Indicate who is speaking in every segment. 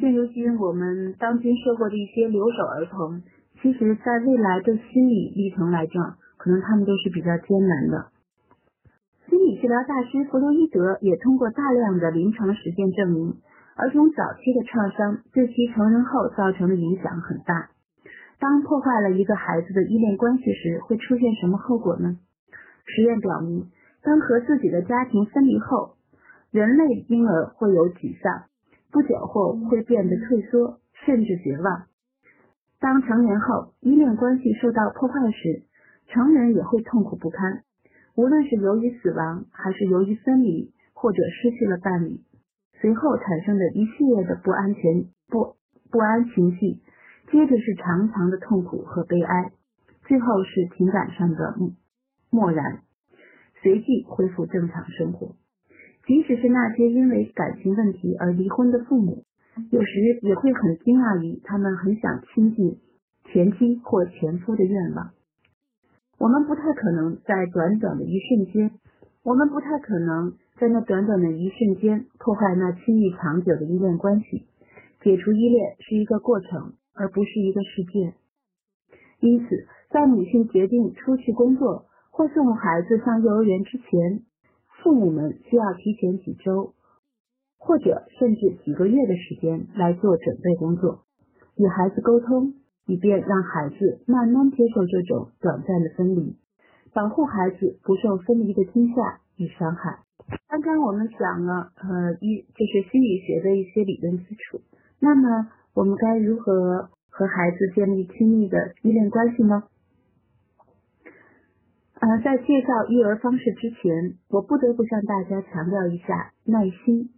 Speaker 1: 现如今我们当今社会的一些留守儿童，其实在未来的心理历程来讲，可能他们都是比较艰难的。心理治疗大师弗洛伊德也通过大量的临床实践证明，儿童早期的创伤对其成人后造成的影响很大。当破坏了一个孩子的依恋关系时，会出现什么后果呢？实验表明，当和自己的家庭分离后，人类婴儿会有沮丧。不久后会变得退缩，甚至绝望。当成年后依恋关系受到破坏时，成人也会痛苦不堪。无论是由于死亡，还是由于分离，或者失去了伴侣，随后产生的一系列的不安全、不不安情绪，接着是长长的痛苦和悲哀，最后是情感上的漠然，随即恢复正常生活。即使是那些因为感情问题而离婚的父母，有时也会很惊讶于他们很想亲近前妻或前夫的愿望。我们不太可能在短短的一瞬间，我们不太可能在那短短的一瞬间破坏那亲密长久的依恋关系。解除依恋是一个过程，而不是一个事件。因此，在母亲决定出去工作或送孩子上幼儿园之前。父母们需要提前几周，或者甚至几个月的时间来做准备工作，与孩子沟通，以便让孩子慢慢接受这种短暂的分离，保护孩子不受分离的惊吓与伤害。刚刚我们讲了，呃，一就是心理学的一些理论基础。那么，我们该如何和孩子建立亲密的依恋关系呢？呃，在介绍育儿方式之前，我不得不向大家强调一下耐心。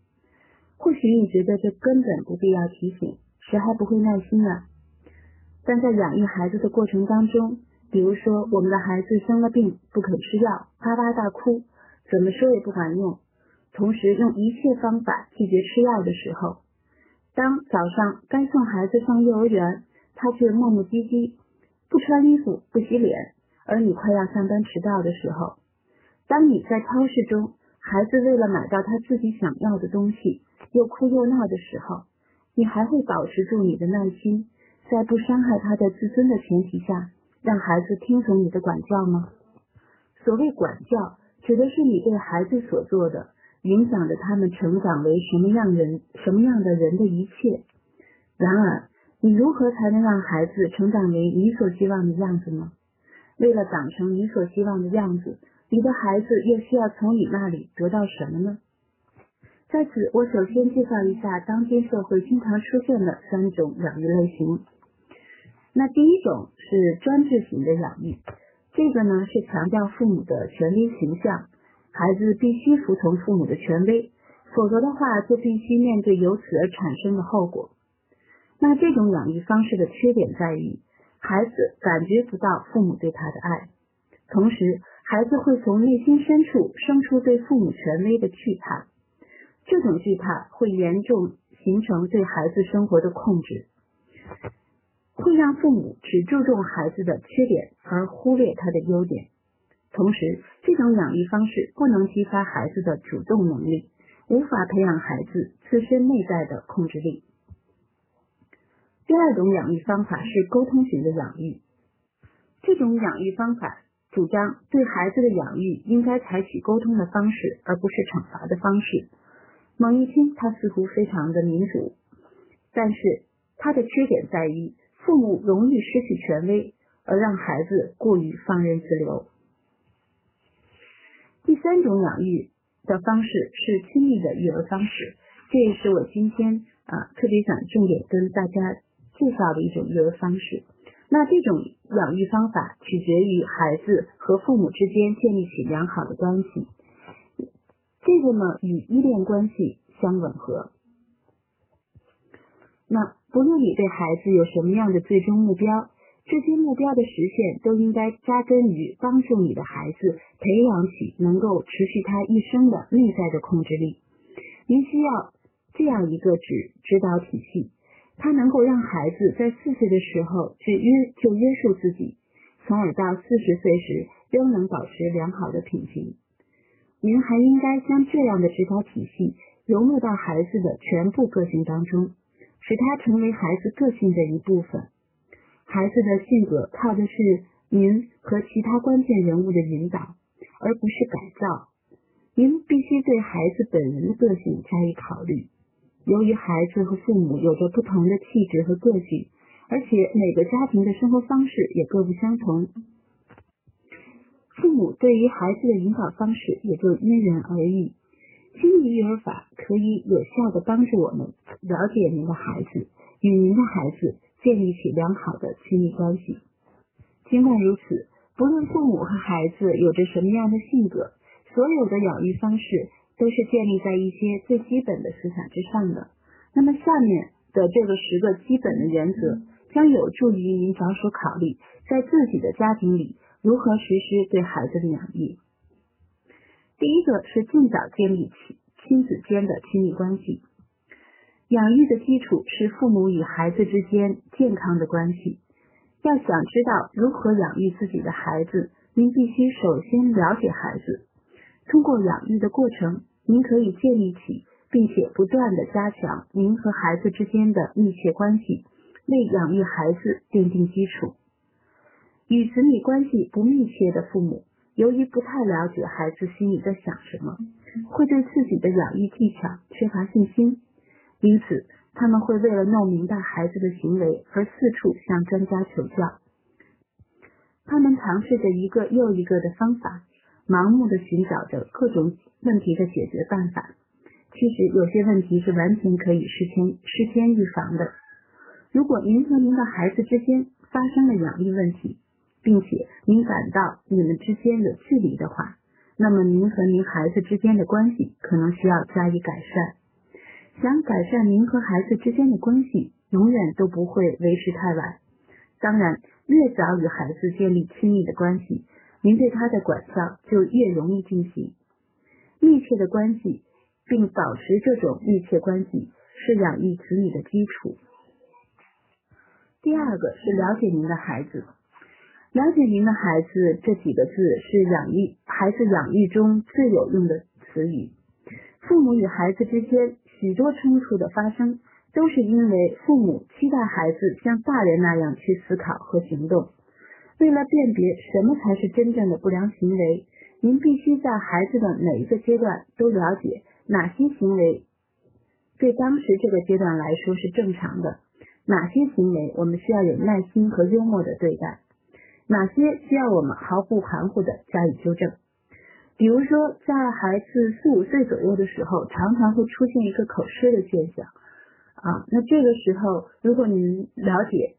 Speaker 1: 或许你觉得这根本不必要提醒，谁还不会耐心啊？但在养育孩子的过程当中，比如说我们的孩子生了病不肯吃药，哇哇大哭，怎么说也不管用，同时用一切方法拒绝吃药的时候，当早上该送孩子上幼儿园，他却磨磨唧唧，不穿衣服，不洗脸。而你快要上班迟到的时候，当你在超市中，孩子为了买到他自己想要的东西又哭又闹的时候，你还会保持住你的耐心，在不伤害他的自尊的前提下，让孩子听从你的管教吗？所谓管教，指的是你对孩子所做的，影响着他们成长为什么样人、什么样的人的一切。然而，你如何才能让孩子成长为你所希望的样子呢？为了长成你所希望的样子，你的孩子又需要从你那里得到什么呢？在此，我首先介绍一下当今社会经常出现的三种养育类型。那第一种是专制型的养育，这个呢是强调父母的权威形象，孩子必须服从父母的权威，否则的话就必须面对由此而产生的后果。那这种养育方式的缺点在于。孩子感觉不到父母对他的爱，同时孩子会从内心深处生出对父母权威的惧怕，这种惧怕会严重形成对孩子生活的控制，会让父母只注重孩子的缺点而忽略他的优点。同时，这种养育方式不能激发孩子的主动能力，无法培养孩子自身内在的控制力。第二种养育方法是沟通型的养育，这种养育方法主张对孩子的养育应该采取沟通的方式，而不是惩罚的方式。猛一听，他似乎非常的民主，但是他的缺点在于父母容易失去权威，而让孩子过于放任自流。第三种养育的方式是亲密的育儿方式，这也是我今天啊特别想重点跟大家。介绍的一种育儿方式，那这种养育方法取决于孩子和父母之间建立起良好的关系，这个呢与依恋关系相吻合。那不论你对孩子有什么样的最终目标，这些目标的实现都应该扎根于帮助你的孩子培养起能够持续他一生的内在的控制力。您需要这样一个指指导体系。他能够让孩子在四岁的时候去约就约束自己，从而到四十岁时仍能保持良好的品行。您还应该将这样的指导体系融入到孩子的全部个性当中，使他成为孩子个性的一部分。孩子的性格靠的是您和其他关键人物的引导，而不是改造。您必须对孩子本人的个性加以考虑。由于孩子和父母有着不同的气质和个性，而且每个家庭的生活方式也各不相同，父母对于孩子的引导方式也就因人而异。亲密育儿法可以有效的帮助我们了解您的孩子，与您的孩子建立起良好的亲密关系。尽管如此，不论父母和孩子有着什么样的性格，所有的养育方式都是建立在一些最基本的思想之上的。那么，下面的这个十个基本的原则将有助于您着手考虑，在自己的家庭里如何实施对孩子的养育。第一个是尽早建立起亲子间的亲密关系。养育的基础是父母与孩子之间健康的关系。要想知道如何养育自己的孩子，您必须首先了解孩子。通过养育的过程，您可以建立起并且不断的加强您和孩子之间的密切关系，为养育孩子奠定基础。与子女关系不密切的父母。由于不太了解孩子心里在想什么，会对自己的养育技巧缺乏信心，因此他们会为了弄明白孩子的行为而四处向专家求教。他们尝试着一个又一个的方法，盲目的寻找着各种问题的解决办法。其实有些问题是完全可以事先事先预防的。如果您和您的孩子之间发生了养育问题，并且您感到你们之间有距离的话，那么您和您孩子之间的关系可能需要加以改善。想改善您和孩子之间的关系，永远都不会为时太晚。当然，越早与孩子建立亲密的关系，您对他的管教就越容易进行。密切的关系，并保持这种密切关系，是养育子女的基础。第二个是了解您的孩子。了解您的孩子这几个字是养育孩子养育中最有用的词语。父母与孩子之间许多冲突的发生，都是因为父母期待孩子像大人那样去思考和行动。为了辨别什么才是真正的不良行为，您必须在孩子的每一个阶段都了解哪些行为对当时这个阶段来说是正常的，哪些行为我们需要有耐心和幽默的对待。哪些需要我们毫不含糊的加以纠正？比如说，在孩子四五岁左右的时候，常常会出现一个口吃的现象啊。那这个时候，如果您了解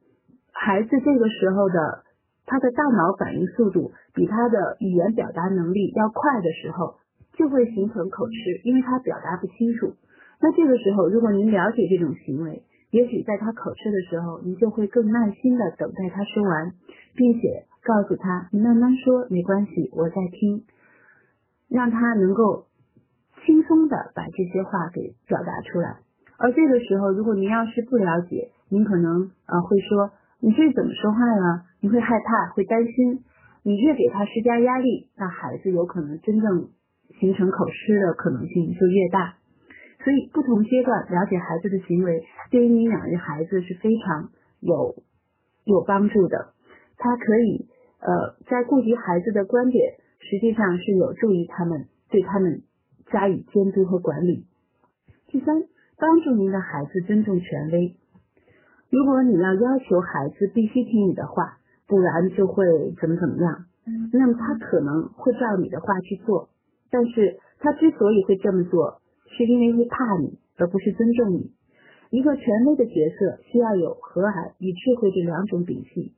Speaker 1: 孩子这个时候的他的大脑反应速度比他的语言表达能力要快的时候，就会形成口吃，因为他表达不清楚。那这个时候，如果您了解这种行为，也许在他口吃的时候，您就会更耐心的等待他说完，并且告诉他：“你慢慢说，没关系，我在听。”让他能够轻松的把这些话给表达出来。而这个时候，如果您要是不了解，您可能啊会说：“你这怎么说话呀？”你会害怕，会担心。你越给他施加压力，那孩子有可能真正形成口吃的可能性就越大。所以，不同阶段了解孩子的行为，对于你养育孩子是非常有有帮助的。他可以呃，在顾及孩子的观点，实际上是有助于他们对他们加以监督和管理。第三，帮助您的孩子尊重权威。如果你要要求孩子必须听你的话，不然就会怎么怎么样，那么他可能会照你的话去做。但是他之所以会这么做，是因为会怕你，而不是尊重你。一个权威的角色需要有和蔼与智慧这两种秉性。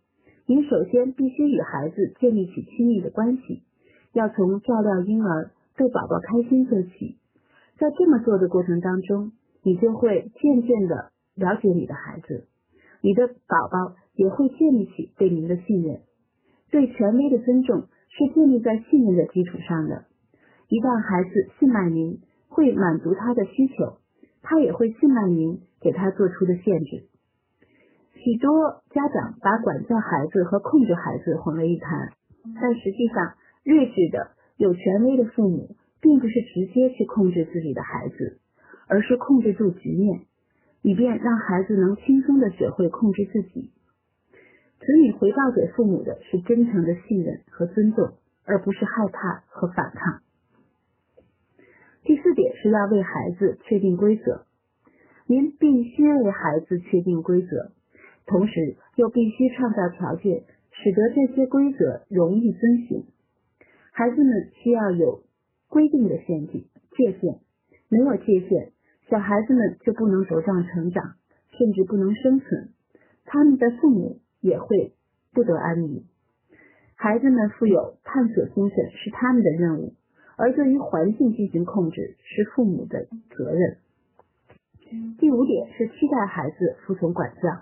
Speaker 1: 您首先必须与孩子建立起亲密的关系，要从照料婴儿、逗宝宝开心做起。在这么做的过程当中，你就会渐渐的了解你的孩子，你的宝宝也会建立起对您的信任。对权威的尊重是建立在信任的基础上的。一旦孩子信赖您，会满足他的需求，他也会信赖您给他做出的限制。许多家长把管教孩子和控制孩子混为一谈，但实际上，睿智的、有权威的父母，并不是直接去控制自己的孩子，而是控制住局面。以便让孩子能轻松的学会控制自己。子女回报给父母的是真诚的信任和尊重，而不是害怕和反抗。第四点是要为孩子确定规则，您必须为孩子确定规则，同时又必须创造条件，使得这些规则容易遵循。孩子们需要有规定的限制界限，没有界限，小孩子们就不能茁壮成长，甚至不能生存，他们的父母也会不得安宁。孩子们富有探索精神是他们的任务。而对于环境进行控制是父母的责任。第五点是期待孩子服从管教，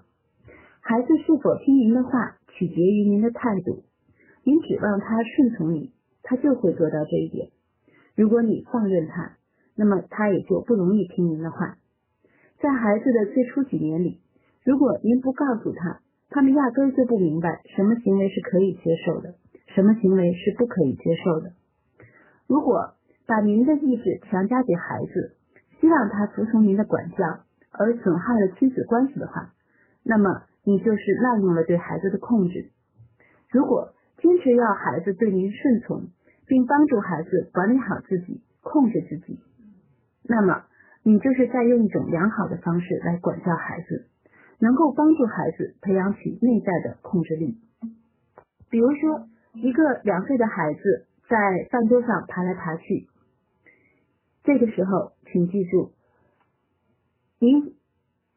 Speaker 1: 孩子是否听您的话取决于您的态度。您指望他顺从你，他就会做到这一点。如果你放任他，那么他也就不容易听您的话。在孩子的最初几年里，如果您不告诉他，他们压根就不明白什么行为是可以接受的，什么行为是不可以接受的。如果把您的意志强加给孩子，希望他服从您的管教，而损害了亲子关系的话，那么你就是滥用了对孩子的控制。如果坚持要孩子对您顺从，并帮助孩子管理好自己、控制自己，那么你就是在用一种良好的方式来管教孩子，能够帮助孩子培养起内在的控制力。比如说，一个两岁的孩子。在饭桌上爬来爬去，这个时候，请记住，您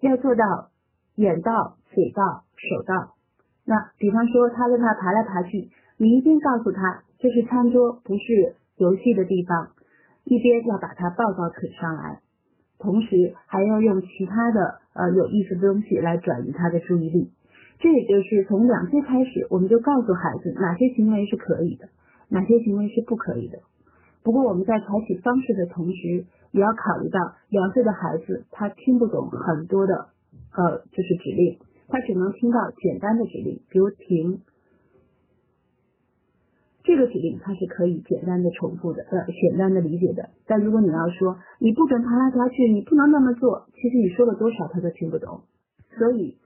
Speaker 1: 要做到眼到、嘴到、手到。那比方说，他在那爬来爬去，你一定告诉他这是餐桌，不是游戏的地方，一边要把他抱到腿上来，同时还要用其他的呃有意思的东西来转移他的注意力。这也就是从两岁开始，我们就告诉孩子哪些行为是可以的。哪些行为是不可以的？不过我们在采取方式的同时，也要考虑到两岁的孩子他听不懂很多的呃就是指令，他只能听到简单的指令，比如停，这个指令他是可以简单的重复的，呃简单的理解的。但如果你要说你不准爬来爬去，你不能那么做，其实你说了多少他都听不懂。所以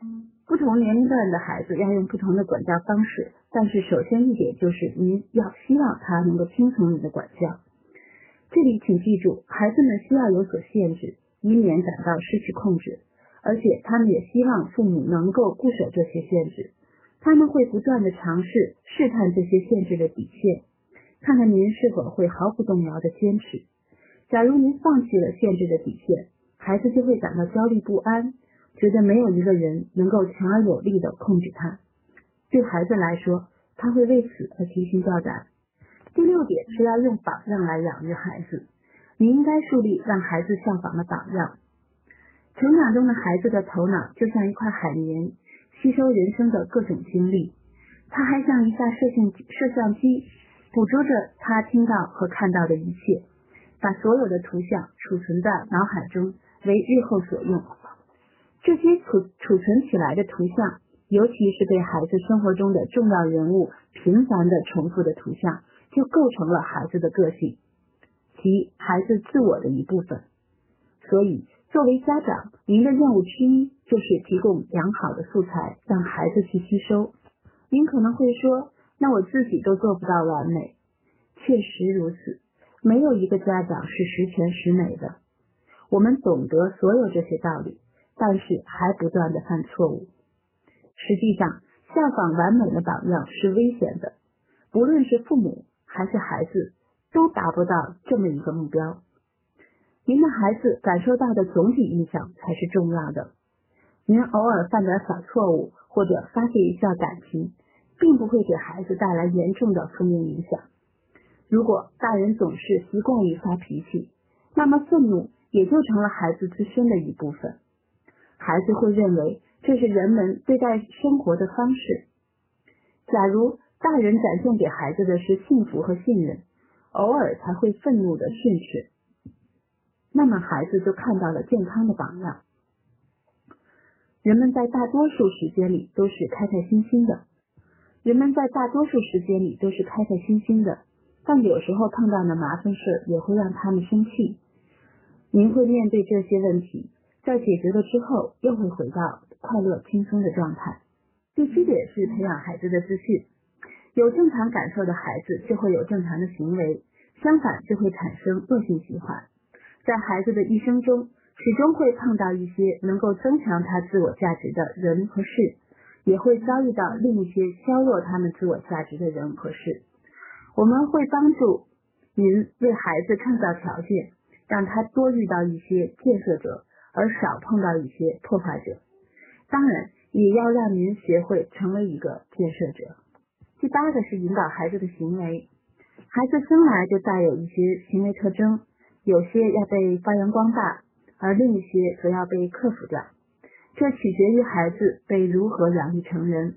Speaker 1: 不同年龄段的孩子要用不同的管教方式。但是首先一点就是您要希望他能够听从你的管教。这里请记住，孩子们需要有所限制，以免感到失去控制，而且他们也希望父母能够固守这些限制。他们会不断的尝试试探这些限制的底线，看看您是否会毫不动摇的坚持。假如您放弃了限制的底线，孩子就会感到焦虑不安，觉得没有一个人能够强而有力的控制他。对孩子来说，他会为此而提心吊胆。第六点是要用榜样来养育孩子，你应该树立让孩子效仿的榜样。成长中的孩子的头脑就像一块海绵，吸收人生的各种经历。他还像一架摄像摄像机，捕捉着他听到和看到的一切，把所有的图像储存在脑海中，为日后所用。这些储储存起来的图像。尤其是对孩子生活中的重要人物频繁的重复的图像，就构成了孩子的个性，即孩子自我的一部分。所以，作为家长，您的任务之一就是提供良好的素材，让孩子去吸收。您可能会说，那我自己都做不到完美。确实如此，没有一个家长是十全十美的。我们懂得所有这些道理，但是还不断的犯错误。实际上，效仿完美的榜样是危险的。不论是父母还是孩子，都达不到这么一个目标。您的孩子感受到的总体印象才是重要的。您偶尔犯点小错误，或者发泄一下感情，并不会给孩子带来严重的负面影响。如果大人总是习惯于发脾气，那么愤怒也就成了孩子自身的一部分。孩子会认为。这是人们对待生活的方式。假如大人展现给孩子的是幸福和信任，偶尔才会愤怒的训斥，那么孩子就看到了健康的榜样。人们在大多数时间里都是开开心心的，人们在大多数时间里都是开开心心的，但有时候碰到的麻烦事也会让他们生气。您会面对这些问题。在解决了之后又会回到快乐轻松的状态。第七点是培养孩子的自信。有正常感受的孩子就会有正常的行为，相反就会产生恶性循环。在孩子的一生中，始终会碰到一些能够增强他自我价值的人和事，也会遭遇到另一些削弱他们自我价值的人和事。我们会帮助您为孩子创造条件，让他多遇到一些建设者，而少碰到一些破坏者。当然。也要让您学会成为一个建设者。第八个是引导孩子的行为。孩子生来就带有一些行为特征，有些要被发扬光大，而另一些则要被克服掉。这取决于孩子被如何养育成人。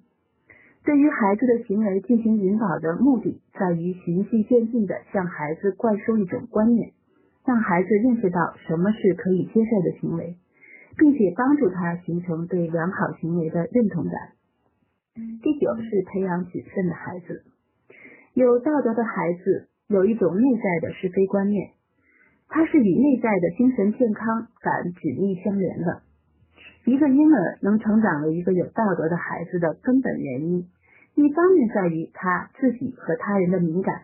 Speaker 1: 对于孩子的行为进行引导的目的，在于循序渐进地向孩子灌输一种观念，让孩子认识到什么是可以接受的行为。并且帮助他形成对良好行为的认同感。第九是培养谨慎的孩子。有道德的孩子有一种内在的是非观念，它是与内在的精神健康感紧密相连的。一个婴儿能成长为一个有道德的孩子的根本原因，一方面在于他自己和他人的敏感，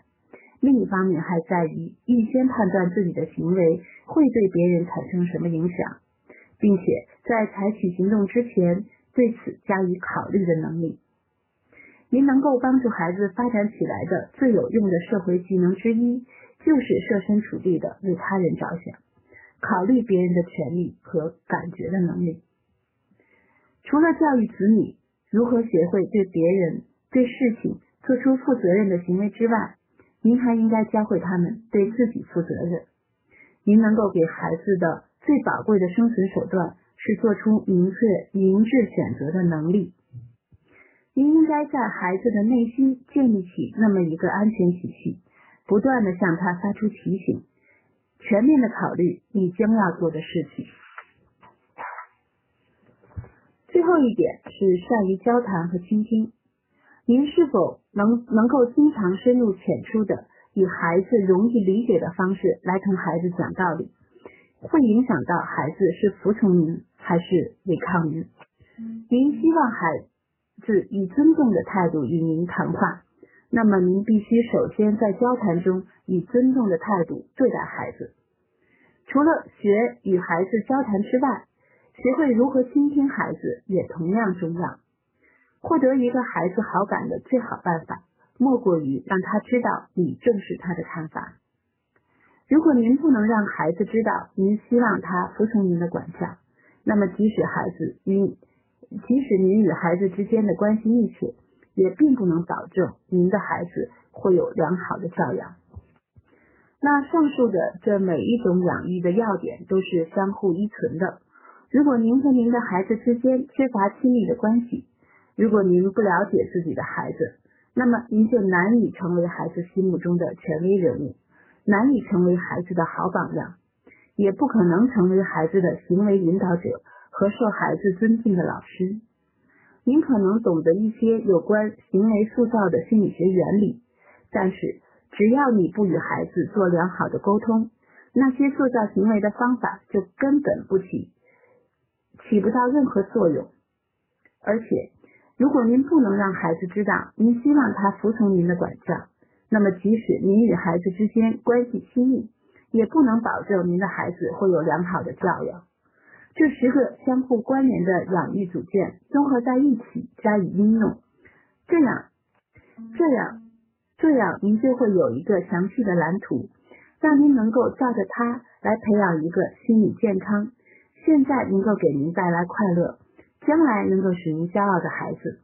Speaker 1: 另一方面还在于预先判断自己的行为会对别人产生什么影响。并且在采取行动之前，对此加以考虑的能力。您能够帮助孩子发展起来的最有用的社会技能之一，就是设身处地的为他人着想，考虑别人的权利和感觉的能力。除了教育子女如何学会对别人、对事情做出负责任的行为之外，您还应该教会他们对自己负责任。您能够给孩子的。最宝贵的生存手段是做出明确、明智选择的能力。您应该在孩子的内心建立起那么一个安全体系，不断的向他发出提醒，全面的考虑你将要做的事情。最后一点是善于交谈和倾听。您是否能能够经常深入浅出的以孩子容易理解的方式来同孩子讲道理？会影响到孩子是服从您还是违抗您。您希望孩子以尊重的态度与您谈话，那么您必须首先在交谈中以尊重的态度对待孩子。除了学与孩子交谈之外，学会如何倾听孩子也同样重要。获得一个孩子好感的最好办法，莫过于让他知道你重视他的看法。如果您不能让孩子知道您希望他服从您的管教，那么即使孩子与即使您与孩子之间的关系密切，也并不能保证您的孩子会有良好的教养。那上述的这每一种养育的要点都是相互依存的。如果您和您的孩子之间缺乏亲密的关系，如果您不了解自己的孩子，那么您就难以成为孩子心目中的权威人物。难以成为孩子的好榜样，也不可能成为孩子的行为引导者和受孩子尊敬的老师。您可能懂得一些有关行为塑造的心理学原理，但是只要你不与孩子做良好的沟通，那些塑造行为的方法就根本不起起不到任何作用。而且，如果您不能让孩子知道您希望他服从您的管教，那么，即使您与孩子之间关系亲密，也不能保证您的孩子会有良好的教养。这十个相互关联的养育组件综合在一起加以应用，这样，这样，这样，您就会有一个详细的蓝图，让您能够照着它来培养一个心理健康、现在能够给您带来快乐、将来能够使您骄傲的孩子。